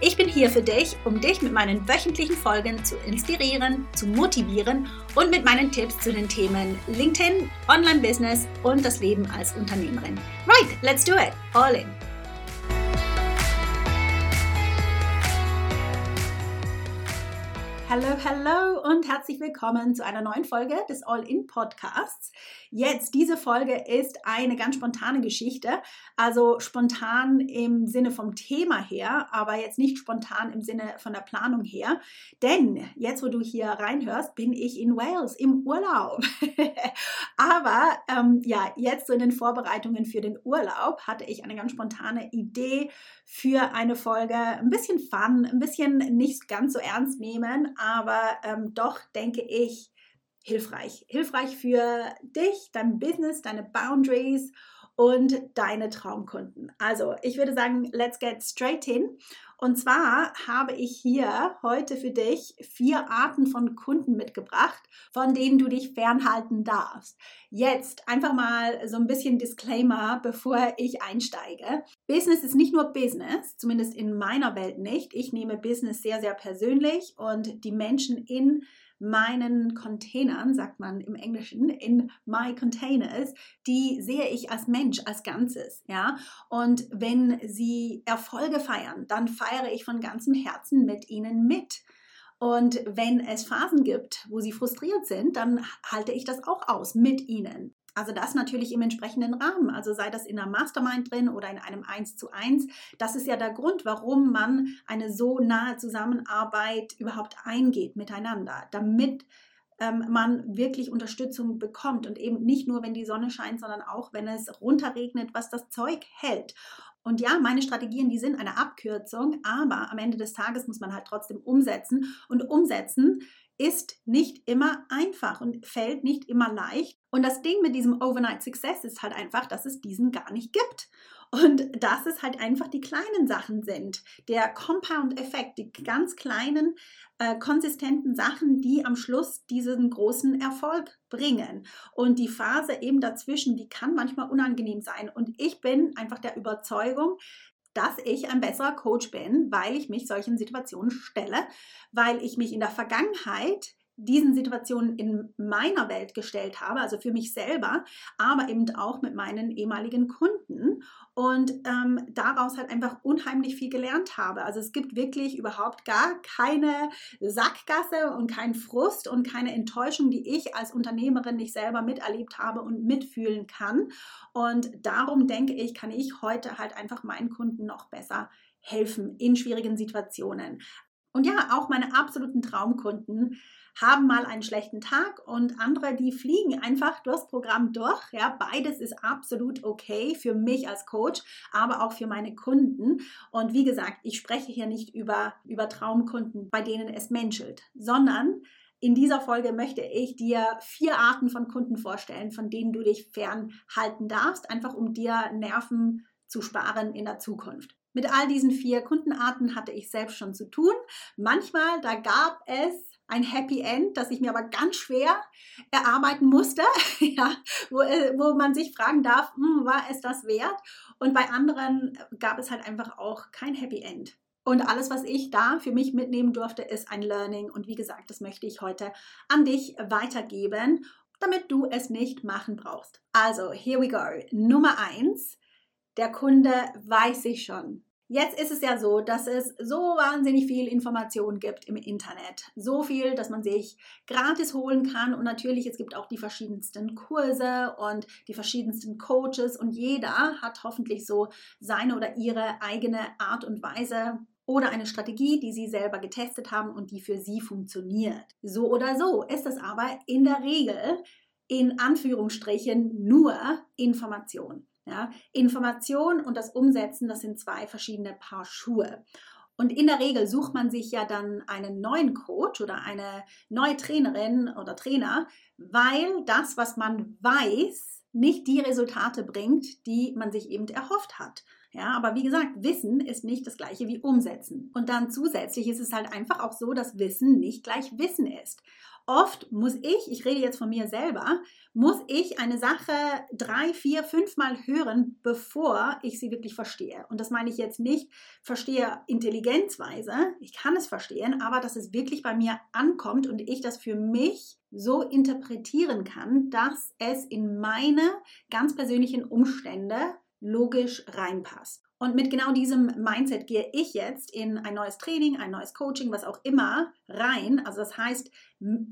Ich bin hier für dich, um dich mit meinen wöchentlichen Folgen zu inspirieren, zu motivieren und mit meinen Tipps zu den Themen LinkedIn, Online-Business und das Leben als Unternehmerin. Right, let's do it. All in. Hallo, hallo und herzlich willkommen zu einer neuen Folge des All-In Podcasts. Jetzt, diese Folge ist eine ganz spontane Geschichte, also spontan im Sinne vom Thema her, aber jetzt nicht spontan im Sinne von der Planung her. Denn jetzt, wo du hier reinhörst, bin ich in Wales im Urlaub. aber ähm, ja, jetzt so in den Vorbereitungen für den Urlaub hatte ich eine ganz spontane Idee für eine Folge. Ein bisschen Fun, ein bisschen nicht ganz so ernst nehmen, aber ähm, doch denke ich hilfreich. Hilfreich für dich, dein Business, deine Boundaries und deine Traumkunden. Also, ich würde sagen, let's get straight in. Und zwar habe ich hier heute für dich vier Arten von Kunden mitgebracht, von denen du dich fernhalten darfst. Jetzt einfach mal so ein bisschen Disclaimer, bevor ich einsteige. Business ist nicht nur Business, zumindest in meiner Welt nicht. Ich nehme Business sehr, sehr persönlich und die Menschen in meinen Containern, sagt man im Englischen, in my containers, die sehe ich als Mensch, als Ganzes, ja. Und wenn sie Erfolge feiern, dann feiere ich von ganzem Herzen mit ihnen mit. Und wenn es Phasen gibt, wo sie frustriert sind, dann halte ich das auch aus mit ihnen. Also das natürlich im entsprechenden Rahmen. Also sei das in einer Mastermind drin oder in einem 1 zu 1. Das ist ja der Grund, warum man eine so nahe Zusammenarbeit überhaupt eingeht miteinander, damit ähm, man wirklich Unterstützung bekommt und eben nicht nur, wenn die Sonne scheint, sondern auch, wenn es runterregnet, was das Zeug hält. Und ja, meine Strategien, die sind eine Abkürzung, aber am Ende des Tages muss man halt trotzdem umsetzen. Und umsetzen ist nicht immer einfach und fällt nicht immer leicht. Und das Ding mit diesem Overnight Success ist halt einfach, dass es diesen gar nicht gibt. Und dass es halt einfach die kleinen Sachen sind. Der Compound-Effekt, die ganz kleinen, äh, konsistenten Sachen, die am Schluss diesen großen Erfolg bringen. Und die Phase eben dazwischen, die kann manchmal unangenehm sein. Und ich bin einfach der Überzeugung, dass ich ein besserer Coach bin, weil ich mich solchen Situationen stelle, weil ich mich in der Vergangenheit diesen Situationen in meiner Welt gestellt habe, also für mich selber, aber eben auch mit meinen ehemaligen Kunden und ähm, daraus halt einfach unheimlich viel gelernt habe. Also es gibt wirklich überhaupt gar keine Sackgasse und kein Frust und keine Enttäuschung, die ich als Unternehmerin nicht selber miterlebt habe und mitfühlen kann. Und darum denke ich, kann ich heute halt einfach meinen Kunden noch besser helfen in schwierigen Situationen. Und ja, auch meine absoluten Traumkunden haben mal einen schlechten Tag und andere, die fliegen einfach durchs Programm durch. Ja, beides ist absolut okay für mich als Coach, aber auch für meine Kunden. Und wie gesagt, ich spreche hier nicht über, über Traumkunden, bei denen es menschelt, sondern in dieser Folge möchte ich dir vier Arten von Kunden vorstellen, von denen du dich fernhalten darfst, einfach um dir Nerven zu sparen in der Zukunft. Mit all diesen vier Kundenarten hatte ich selbst schon zu tun. Manchmal, da gab es ein Happy End, das ich mir aber ganz schwer erarbeiten musste, ja, wo, äh, wo man sich fragen darf, hm, war es das wert? Und bei anderen gab es halt einfach auch kein Happy End. Und alles, was ich da für mich mitnehmen durfte, ist ein Learning. Und wie gesagt, das möchte ich heute an dich weitergeben, damit du es nicht machen brauchst. Also, here we go. Nummer eins. Der Kunde weiß sich schon. Jetzt ist es ja so, dass es so wahnsinnig viel Information gibt im Internet. So viel, dass man sich gratis holen kann. Und natürlich, es gibt auch die verschiedensten Kurse und die verschiedensten Coaches. Und jeder hat hoffentlich so seine oder ihre eigene Art und Weise oder eine Strategie, die sie selber getestet haben und die für sie funktioniert. So oder so ist es aber in der Regel in Anführungsstrichen nur Information. Ja, Information und das Umsetzen, das sind zwei verschiedene Paar Schuhe. Und in der Regel sucht man sich ja dann einen neuen Coach oder eine neue Trainerin oder Trainer, weil das, was man weiß, nicht die Resultate bringt, die man sich eben erhofft hat. Ja, aber wie gesagt, Wissen ist nicht das gleiche wie Umsetzen. Und dann zusätzlich ist es halt einfach auch so, dass Wissen nicht gleich Wissen ist oft muss ich, ich rede jetzt von mir selber, muss ich eine Sache drei, vier, fünfmal hören, bevor ich sie wirklich verstehe. Und das meine ich jetzt nicht, verstehe intelligenzweise, ich kann es verstehen, aber dass es wirklich bei mir ankommt und ich das für mich so interpretieren kann, dass es in meine ganz persönlichen Umstände logisch reinpasst. Und mit genau diesem Mindset gehe ich jetzt in ein neues Training, ein neues Coaching, was auch immer rein. Also das heißt,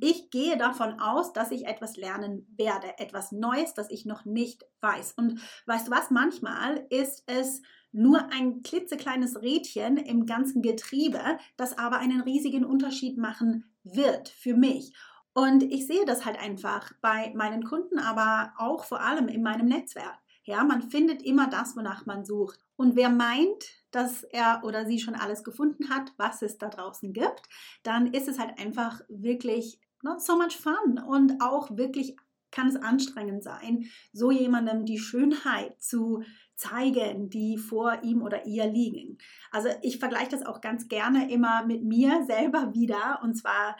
ich gehe davon aus, dass ich etwas lernen werde, etwas Neues, das ich noch nicht weiß. Und weißt du was, manchmal ist es nur ein klitzekleines Rädchen im ganzen Getriebe, das aber einen riesigen Unterschied machen wird für mich. Und ich sehe das halt einfach bei meinen Kunden, aber auch vor allem in meinem Netzwerk. Ja, man findet immer das, wonach man sucht. Und wer meint, dass er oder sie schon alles gefunden hat, was es da draußen gibt, dann ist es halt einfach wirklich not so much fun und auch wirklich kann es anstrengend sein, so jemandem die Schönheit zu zeigen, die vor ihm oder ihr liegen. Also ich vergleiche das auch ganz gerne immer mit mir selber wieder. Und zwar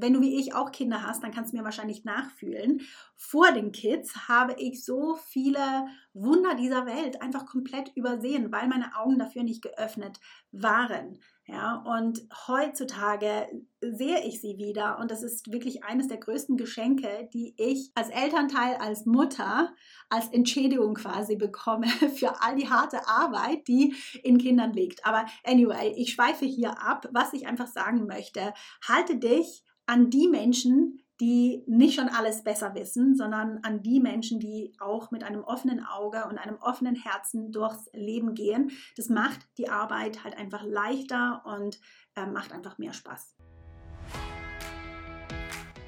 wenn du wie ich auch Kinder hast, dann kannst du mir wahrscheinlich nachfühlen. Vor den Kids habe ich so viele Wunder dieser Welt einfach komplett übersehen, weil meine Augen dafür nicht geöffnet waren. Ja, und heutzutage sehe ich sie wieder und das ist wirklich eines der größten Geschenke, die ich als Elternteil, als Mutter, als Entschädigung quasi bekomme für all die harte Arbeit, die in Kindern liegt. Aber anyway, ich schweife hier ab. Was ich einfach sagen möchte, halte dich an die Menschen, die nicht schon alles besser wissen, sondern an die Menschen, die auch mit einem offenen Auge und einem offenen Herzen durchs Leben gehen. Das macht die Arbeit halt einfach leichter und äh, macht einfach mehr Spaß.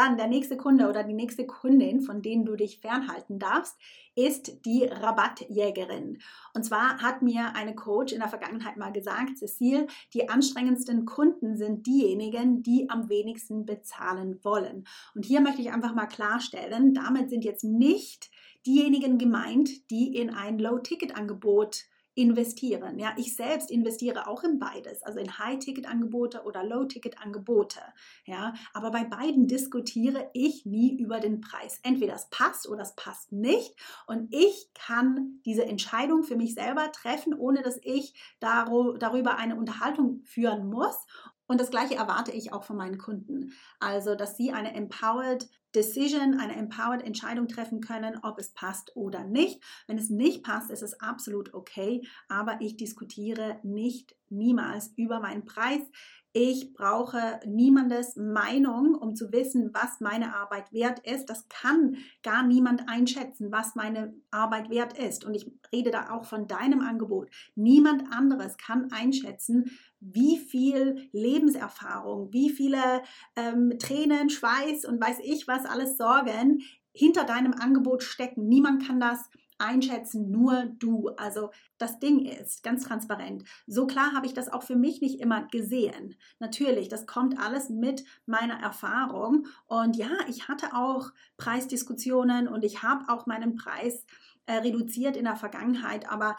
Dann der nächste Kunde oder die nächste Kundin, von denen du dich fernhalten darfst, ist die Rabattjägerin. Und zwar hat mir eine Coach in der Vergangenheit mal gesagt, Cecile, die anstrengendsten Kunden sind diejenigen, die am wenigsten bezahlen wollen. Und hier möchte ich einfach mal klarstellen, damit sind jetzt nicht diejenigen gemeint, die in ein Low-Ticket-Angebot investieren. Ja, ich selbst investiere auch in beides, also in High-Ticket-Angebote oder Low-Ticket-Angebote. Ja, aber bei beiden diskutiere ich nie über den Preis. Entweder es passt oder es passt nicht. Und ich kann diese Entscheidung für mich selber treffen, ohne dass ich darüber eine Unterhaltung führen muss. Und das Gleiche erwarte ich auch von meinen Kunden. Also, dass sie eine empowered Decision, eine empowered Entscheidung treffen können, ob es passt oder nicht. Wenn es nicht passt, ist es absolut okay, aber ich diskutiere nicht niemals über meinen Preis. Ich brauche niemandes Meinung, um zu wissen, was meine Arbeit wert ist. Das kann gar niemand einschätzen, was meine Arbeit wert ist. Und ich rede da auch von deinem Angebot. Niemand anderes kann einschätzen, wie viel Lebenserfahrung, wie viele ähm, Tränen, Schweiß und weiß ich was alles Sorgen hinter deinem Angebot stecken. Niemand kann das einschätzen, nur du. Also das Ding ist ganz transparent. So klar habe ich das auch für mich nicht immer gesehen. Natürlich, das kommt alles mit meiner Erfahrung. Und ja, ich hatte auch Preisdiskussionen und ich habe auch meinen Preis äh, reduziert in der Vergangenheit. Aber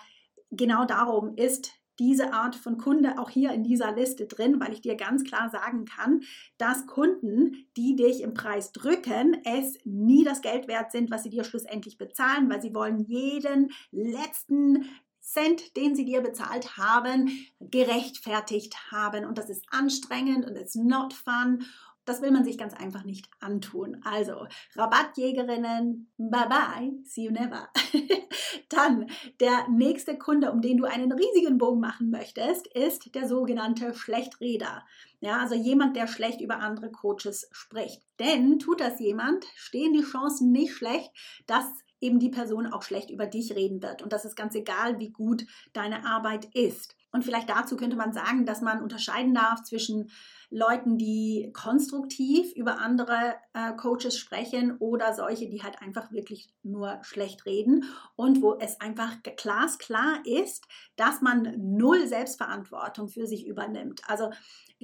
genau darum ist diese Art von Kunde auch hier in dieser Liste drin, weil ich dir ganz klar sagen kann, dass Kunden, die dich im Preis drücken, es nie das Geld wert sind, was sie dir schlussendlich bezahlen, weil sie wollen jeden letzten Cent, den sie dir bezahlt haben, gerechtfertigt haben. Und das ist anstrengend und it's not fun. Das will man sich ganz einfach nicht antun. Also, Rabattjägerinnen, bye bye, see you never. Dann der nächste Kunde, um den du einen riesigen Bogen machen möchtest, ist der sogenannte Schlechtreder. Ja, also jemand, der schlecht über andere Coaches spricht. Denn tut das jemand, stehen die Chancen nicht schlecht, dass eben die Person auch schlecht über dich reden wird. Und das ist ganz egal, wie gut deine Arbeit ist. Und vielleicht dazu könnte man sagen, dass man unterscheiden darf zwischen Leuten, die konstruktiv über andere äh, Coaches sprechen oder solche, die halt einfach wirklich nur schlecht reden und wo es einfach glasklar ist, dass man null Selbstverantwortung für sich übernimmt. Also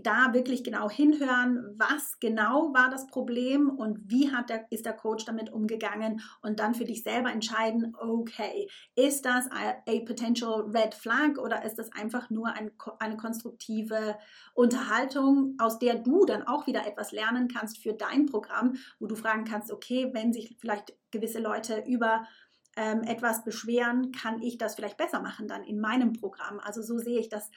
da wirklich genau hinhören, was genau war das Problem und wie hat der, ist der Coach damit umgegangen und dann für dich selber entscheiden, okay, ist das a, a potential red flag oder ist das einfach nur ein, eine konstruktive Unterhaltung, aus der du dann auch wieder etwas lernen kannst für dein Programm, wo du fragen kannst, okay, wenn sich vielleicht gewisse Leute über ähm, etwas beschweren, kann ich das vielleicht besser machen dann in meinem Programm. Also so sehe ich das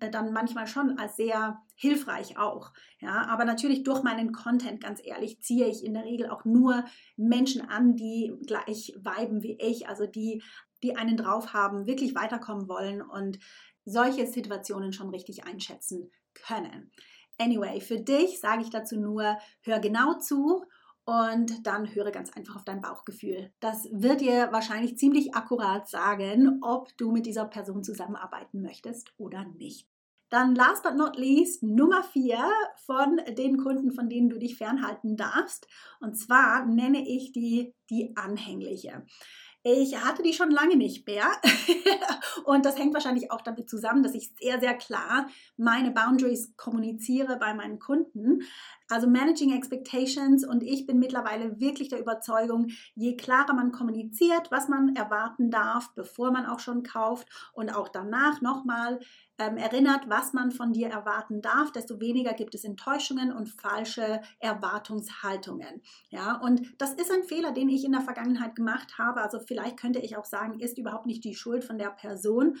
äh, dann manchmal schon als sehr hilfreich auch. Ja, aber natürlich durch meinen Content, ganz ehrlich, ziehe ich in der Regel auch nur Menschen an, die gleich viben wie ich, also die, die einen drauf haben, wirklich weiterkommen wollen und solche Situationen schon richtig einschätzen können. Anyway, für dich sage ich dazu nur, hör genau zu und dann höre ganz einfach auf dein Bauchgefühl. Das wird dir wahrscheinlich ziemlich akkurat sagen, ob du mit dieser Person zusammenarbeiten möchtest oder nicht. Dann last but not least Nummer vier von den Kunden, von denen du dich fernhalten darfst. Und zwar nenne ich die die anhängliche. Ich hatte die schon lange nicht mehr. und das hängt wahrscheinlich auch damit zusammen, dass ich sehr, sehr klar meine Boundaries kommuniziere bei meinen Kunden. Also Managing Expectations und ich bin mittlerweile wirklich der Überzeugung, je klarer man kommuniziert, was man erwarten darf, bevor man auch schon kauft und auch danach nochmal ähm, erinnert, was man von dir erwarten darf, desto weniger gibt es Enttäuschungen und falsche Erwartungshaltungen. Ja, und das ist ein Fehler, den ich in der Vergangenheit gemacht habe. Also vielleicht könnte ich auch sagen, ist überhaupt nicht die Schuld von der Person.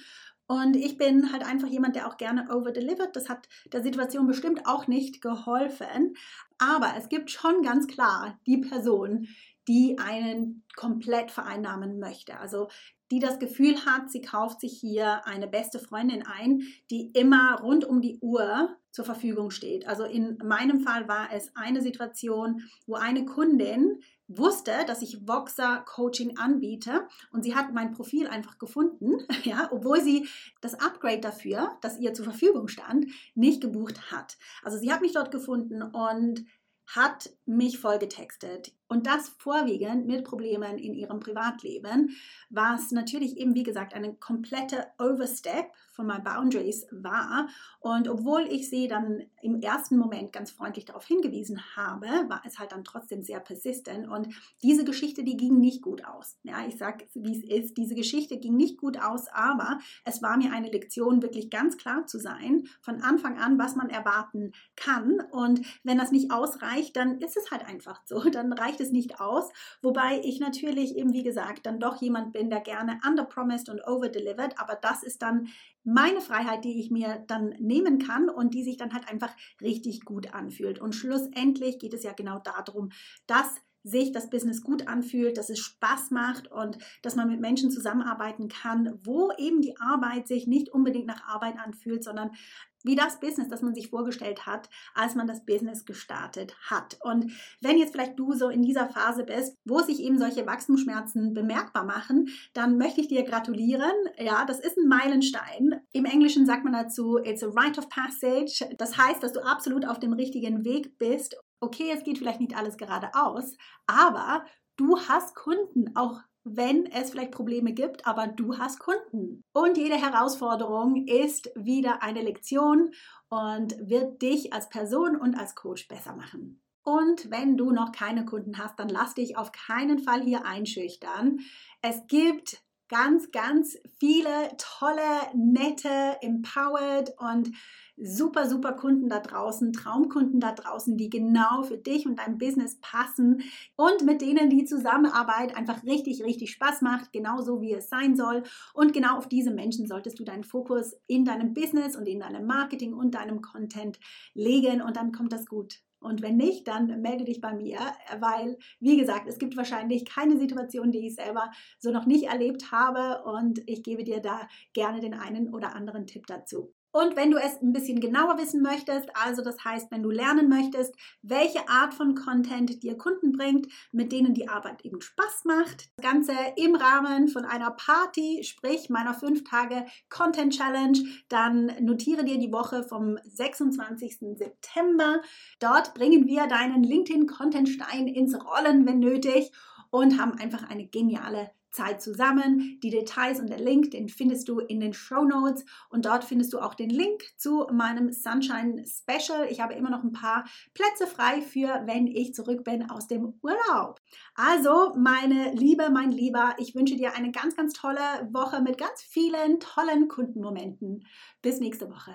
Und ich bin halt einfach jemand, der auch gerne overdelivert. Das hat der Situation bestimmt auch nicht geholfen. Aber es gibt schon ganz klar die Person, die einen komplett vereinnahmen möchte. Also die das Gefühl hat, sie kauft sich hier eine beste Freundin ein, die immer rund um die Uhr zur Verfügung steht. Also in meinem Fall war es eine Situation, wo eine Kundin wusste, dass ich Voxer Coaching anbiete und sie hat mein Profil einfach gefunden, ja, obwohl sie das Upgrade dafür, das ihr zur Verfügung stand, nicht gebucht hat. Also sie hat mich dort gefunden und hat mich vollgetextet. Und das vorwiegend mit Problemen in ihrem Privatleben, was natürlich eben, wie gesagt, eine komplette Overstep von meinen Boundaries war. Und obwohl ich sie dann im ersten Moment ganz freundlich darauf hingewiesen habe, war es halt dann trotzdem sehr persistent. Und diese Geschichte, die ging nicht gut aus. Ja, ich sage, wie es ist, diese Geschichte ging nicht gut aus, aber es war mir eine Lektion, wirklich ganz klar zu sein, von Anfang an, was man erwarten kann. Und wenn das nicht ausreicht, dann ist es halt einfach so. Dann reicht reicht es nicht aus. Wobei ich natürlich eben, wie gesagt, dann doch jemand bin, der gerne underpromised und overdelivered. Aber das ist dann meine Freiheit, die ich mir dann nehmen kann und die sich dann halt einfach richtig gut anfühlt. Und schlussendlich geht es ja genau darum, dass sich das Business gut anfühlt, dass es Spaß macht und dass man mit Menschen zusammenarbeiten kann, wo eben die Arbeit sich nicht unbedingt nach Arbeit anfühlt, sondern wie das Business, das man sich vorgestellt hat, als man das Business gestartet hat. Und wenn jetzt vielleicht du so in dieser Phase bist, wo sich eben solche Wachstumsschmerzen bemerkbar machen, dann möchte ich dir gratulieren. Ja, das ist ein Meilenstein. Im Englischen sagt man dazu, it's a rite of passage. Das heißt, dass du absolut auf dem richtigen Weg bist. Okay, es geht vielleicht nicht alles geradeaus, aber du hast Kunden, auch wenn es vielleicht Probleme gibt, aber du hast Kunden. Und jede Herausforderung ist wieder eine Lektion und wird dich als Person und als Coach besser machen. Und wenn du noch keine Kunden hast, dann lass dich auf keinen Fall hier einschüchtern. Es gibt ganz, ganz viele tolle, nette, empowered und super, super Kunden da draußen, Traumkunden da draußen, die genau für dich und dein Business passen und mit denen die Zusammenarbeit einfach richtig, richtig Spaß macht, genauso wie es sein soll. Und genau auf diese Menschen solltest du deinen Fokus in deinem Business und in deinem Marketing und deinem Content legen und dann kommt das gut. Und wenn nicht, dann melde dich bei mir, weil, wie gesagt, es gibt wahrscheinlich keine Situation, die ich selber so noch nicht erlebt habe und ich gebe dir da gerne den einen oder anderen Tipp dazu. Und wenn du es ein bisschen genauer wissen möchtest, also das heißt, wenn du lernen möchtest, welche Art von Content dir Kunden bringt, mit denen die Arbeit eben Spaß macht, das Ganze im Rahmen von einer Party, sprich meiner 5 Tage Content Challenge, dann notiere dir die Woche vom 26. September. Dort bringen wir deinen LinkedIn Content Stein ins Rollen, wenn nötig und haben einfach eine geniale Zeit zusammen. Die Details und der Link, den findest du in den Show Notes und dort findest du auch den Link zu meinem Sunshine Special. Ich habe immer noch ein paar Plätze frei für, wenn ich zurück bin aus dem Urlaub. Also, meine Liebe, mein Lieber, ich wünsche dir eine ganz, ganz tolle Woche mit ganz vielen tollen Kundenmomenten. Bis nächste Woche.